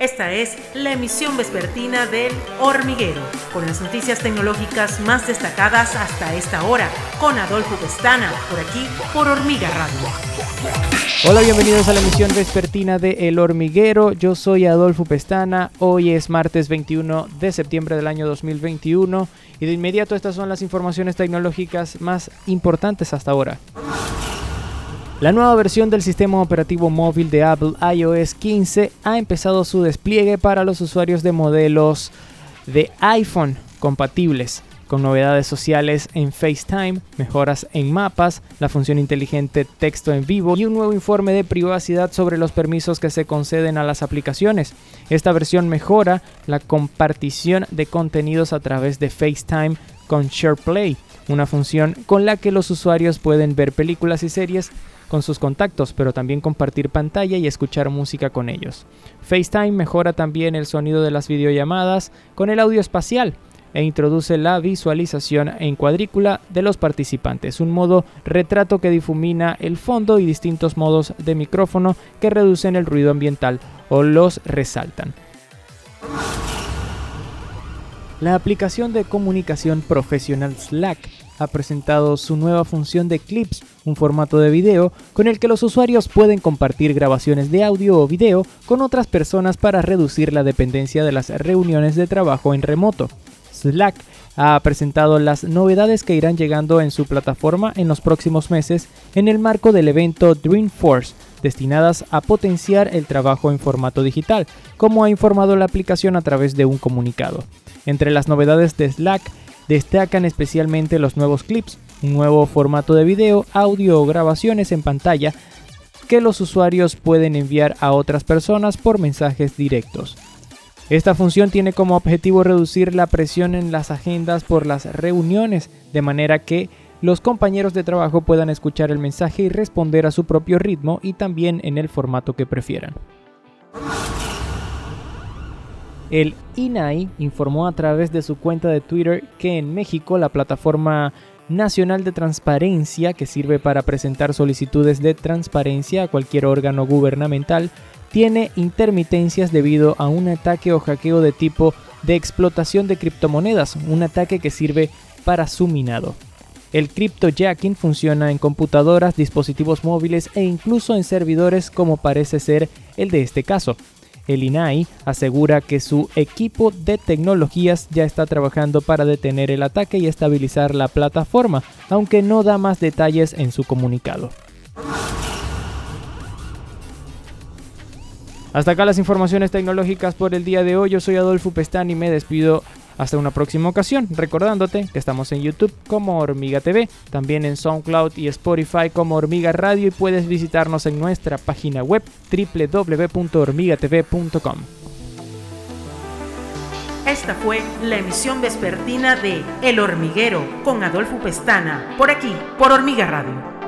Esta es la emisión vespertina del Hormiguero, con las noticias tecnológicas más destacadas hasta esta hora, con Adolfo Pestana, por aquí, por Hormiga Radio. Hola, bienvenidos a la emisión vespertina de El Hormiguero. Yo soy Adolfo Pestana. Hoy es martes 21 de septiembre del año 2021 y de inmediato estas son las informaciones tecnológicas más importantes hasta ahora. La nueva versión del sistema operativo móvil de Apple iOS 15 ha empezado su despliegue para los usuarios de modelos de iPhone compatibles, con novedades sociales en FaceTime, mejoras en mapas, la función inteligente texto en vivo y un nuevo informe de privacidad sobre los permisos que se conceden a las aplicaciones. Esta versión mejora la compartición de contenidos a través de FaceTime con SharePlay, una función con la que los usuarios pueden ver películas y series con sus contactos, pero también compartir pantalla y escuchar música con ellos. FaceTime mejora también el sonido de las videollamadas con el audio espacial e introduce la visualización en cuadrícula de los participantes, un modo retrato que difumina el fondo y distintos modos de micrófono que reducen el ruido ambiental o los resaltan. La aplicación de comunicación profesional Slack ha presentado su nueva función de Clips, un formato de video con el que los usuarios pueden compartir grabaciones de audio o video con otras personas para reducir la dependencia de las reuniones de trabajo en remoto. Slack ha presentado las novedades que irán llegando en su plataforma en los próximos meses en el marco del evento Dreamforce, destinadas a potenciar el trabajo en formato digital, como ha informado la aplicación a través de un comunicado. Entre las novedades de Slack destacan especialmente los nuevos clips, un nuevo formato de video, audio o grabaciones en pantalla que los usuarios pueden enviar a otras personas por mensajes directos. Esta función tiene como objetivo reducir la presión en las agendas por las reuniones, de manera que los compañeros de trabajo puedan escuchar el mensaje y responder a su propio ritmo y también en el formato que prefieran. El INAI informó a través de su cuenta de Twitter que en México la plataforma nacional de transparencia que sirve para presentar solicitudes de transparencia a cualquier órgano gubernamental tiene intermitencias debido a un ataque o hackeo de tipo de explotación de criptomonedas, un ataque que sirve para su minado. El cryptojacking funciona en computadoras, dispositivos móviles e incluso en servidores como parece ser el de este caso. El INAI asegura que su equipo de tecnologías ya está trabajando para detener el ataque y estabilizar la plataforma, aunque no da más detalles en su comunicado. Hasta acá las informaciones tecnológicas por el día de hoy. Yo soy Adolfo Pestán y me despido hasta una próxima ocasión, recordándote que estamos en YouTube como Hormiga TV, también en SoundCloud y Spotify como Hormiga Radio y puedes visitarnos en nuestra página web www.hormigatv.com. Esta fue la emisión vespertina de El Hormiguero con Adolfo Pestana, por aquí, por Hormiga Radio.